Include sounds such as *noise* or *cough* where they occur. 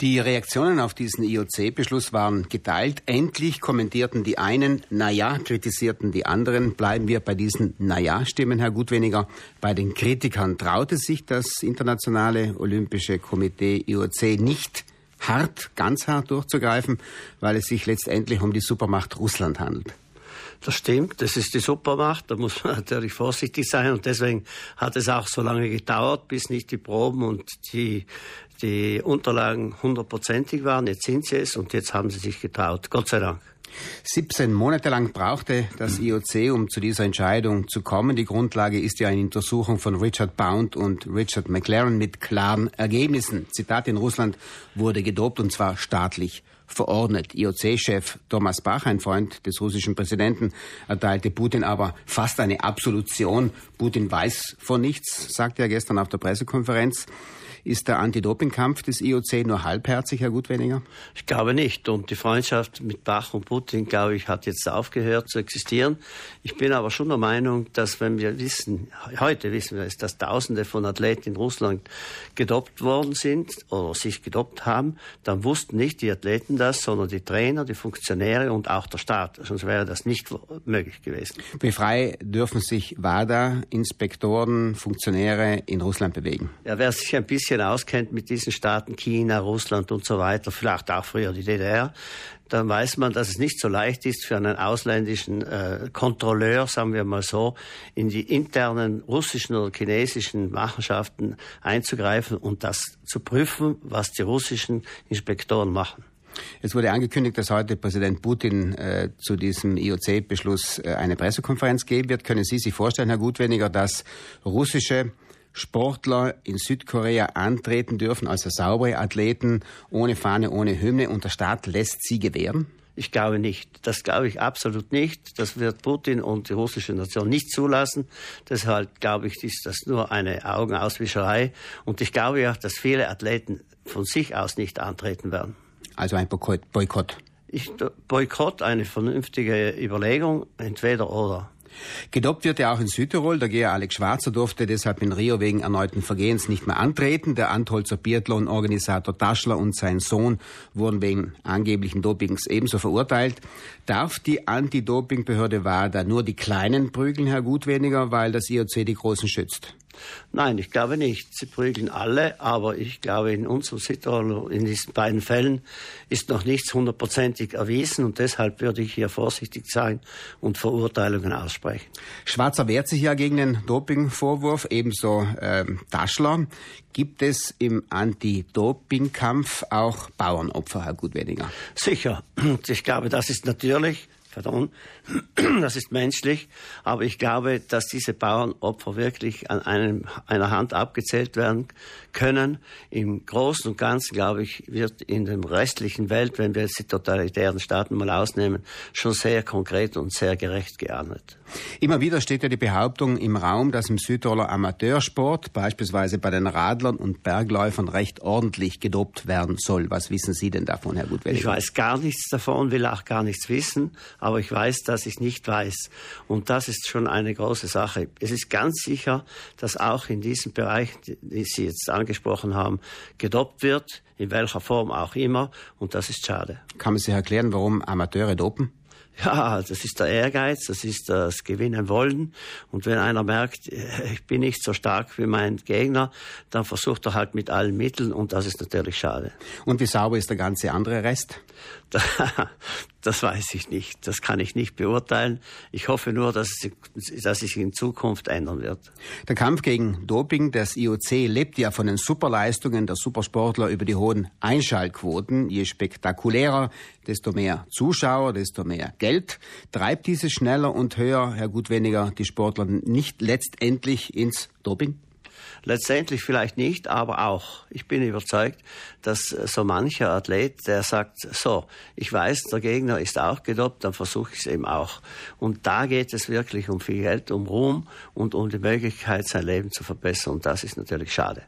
Die Reaktionen auf diesen IOC-Beschluss waren geteilt. Endlich kommentierten die einen, naja, kritisierten die anderen. Bleiben wir bei diesen naja-Stimmen, Herr Gutweniger. Bei den Kritikern traute sich das Internationale Olympische Komitee IOC nicht hart, ganz hart durchzugreifen, weil es sich letztendlich um die Supermacht Russland handelt. Das stimmt, das ist die Supermacht, da muss man natürlich vorsichtig sein und deswegen hat es auch so lange gedauert, bis nicht die Proben und die, die Unterlagen hundertprozentig waren. Jetzt sind sie es und jetzt haben sie sich getraut, Gott sei Dank. 17 Monate lang brauchte das IOC, um zu dieser Entscheidung zu kommen. Die Grundlage ist ja eine Untersuchung von Richard Bound und Richard McLaren mit klaren Ergebnissen. Zitat, in Russland wurde gedopt und zwar staatlich verordnet. IOC-Chef Thomas Bach, ein Freund des russischen Präsidenten, erteilte Putin aber fast eine Absolution. Putin weiß von nichts, sagte er gestern auf der Pressekonferenz. Ist der Anti-Doping-Kampf des IOC nur halbherzig, Herr Gutweniger? Ich glaube nicht. Und die Freundschaft mit Bach und Putin, glaube ich, hat jetzt aufgehört zu existieren. Ich bin aber schon der Meinung, dass wenn wir wissen, heute wissen wir es, dass Tausende von Athleten in Russland gedoppt worden sind oder sich gedoppt haben, dann wussten nicht die Athleten das, sondern die Trainer, die Funktionäre und auch der Staat. Sonst wäre das nicht möglich gewesen. Wie frei dürfen sich WADA, Inspektoren, Funktionäre in Russland bewegen? Ja, wer sich ein bisschen bisschen auskennt mit diesen Staaten, China, Russland und so weiter, vielleicht auch früher die DDR, dann weiß man, dass es nicht so leicht ist für einen ausländischen äh, Kontrolleur, sagen wir mal so, in die internen russischen oder chinesischen Machenschaften einzugreifen und das zu prüfen, was die russischen Inspektoren machen. Es wurde angekündigt, dass heute Präsident Putin äh, zu diesem IOC-Beschluss äh, eine Pressekonferenz geben wird. Können Sie sich vorstellen, Herr Gutweniger, dass russische Sportler in Südkorea antreten dürfen, also saubere Athleten, ohne Fahne, ohne Hymne und der Staat lässt sie gewähren? Ich glaube nicht. Das glaube ich absolut nicht. Das wird Putin und die russische Nation nicht zulassen. Deshalb glaube ich, ist das nur eine Augenauswischerei. Und ich glaube auch, dass viele Athleten von sich aus nicht antreten werden. Also ein Boykott. Ich, Boykott, eine vernünftige Überlegung, entweder oder. Gedoppt wird er auch in Südtirol. Der Geher Alex Schwarzer durfte deshalb in Rio wegen erneuten Vergehens nicht mehr antreten. Der Antholzer Biathlon-Organisator Taschler und sein Sohn wurden wegen angeblichen Dopings ebenso verurteilt. Darf die Anti-Doping-Behörde WADA nur die Kleinen prügeln, Herr Gutweniger, weil das IOC die Großen schützt? Nein, ich glaube nicht. Sie prügeln alle, aber ich glaube, in unserem Südtirol, in diesen beiden Fällen, ist noch nichts hundertprozentig erwiesen und deshalb würde ich hier vorsichtig sein und Verurteilungen aussprechen. Schwarzer wehrt sich ja gegen den Dopingvorwurf, ebenso äh, Taschler. Gibt es im Anti-Doping-Kampf auch Bauernopfer, Herr Gutweniger? Sicher. Ich glaube, das ist natürlich pardon, *clears throat* das ist menschlich, aber ich glaube, dass diese Bauernopfer wirklich an einem, einer Hand abgezählt werden können. Im Großen und Ganzen, glaube ich, wird in der restlichen Welt, wenn wir jetzt die totalitären Staaten mal ausnehmen, schon sehr konkret und sehr gerecht geahndet. Immer wieder steht ja die Behauptung im Raum, dass im Südtiroler Amateursport, beispielsweise bei den Radlern und Bergläufern, recht ordentlich gedopt werden soll. Was wissen Sie denn davon, Herr Gutwälder? Ich weiß gar nichts davon, will auch gar nichts wissen, aber ich weiß, dass ich nicht weiß. Und das ist schon eine große Sache. Es ist ganz sicher, dass auch in diesem Bereich, die Sie jetzt angesprochen haben, gedopt wird, in welcher Form auch immer. Und das ist schade. Kann man sich erklären, warum Amateure dopen? Ja, das ist der Ehrgeiz, das ist das Gewinnen wollen. Und wenn einer merkt, *laughs* ich bin nicht so stark wie mein Gegner, dann versucht er halt mit allen Mitteln und das ist natürlich schade. Und wie sauber ist der ganze andere Rest? *laughs* Das weiß ich nicht. Das kann ich nicht beurteilen. Ich hoffe nur, dass, dass sich in Zukunft ändern wird. Der Kampf gegen Doping, das IOC lebt ja von den Superleistungen der Supersportler über die hohen Einschaltquoten. Je spektakulärer, desto mehr Zuschauer, desto mehr Geld. Treibt dieses schneller und höher, Herr Gutweniger, die Sportler nicht letztendlich ins Doping? Letztendlich vielleicht nicht, aber auch. Ich bin überzeugt, dass so mancher Athlet, der sagt, so, ich weiß, der Gegner ist auch gedopt, dann versuche ich es eben auch. Und da geht es wirklich um viel Geld, um Ruhm und um die Möglichkeit, sein Leben zu verbessern. Und das ist natürlich schade.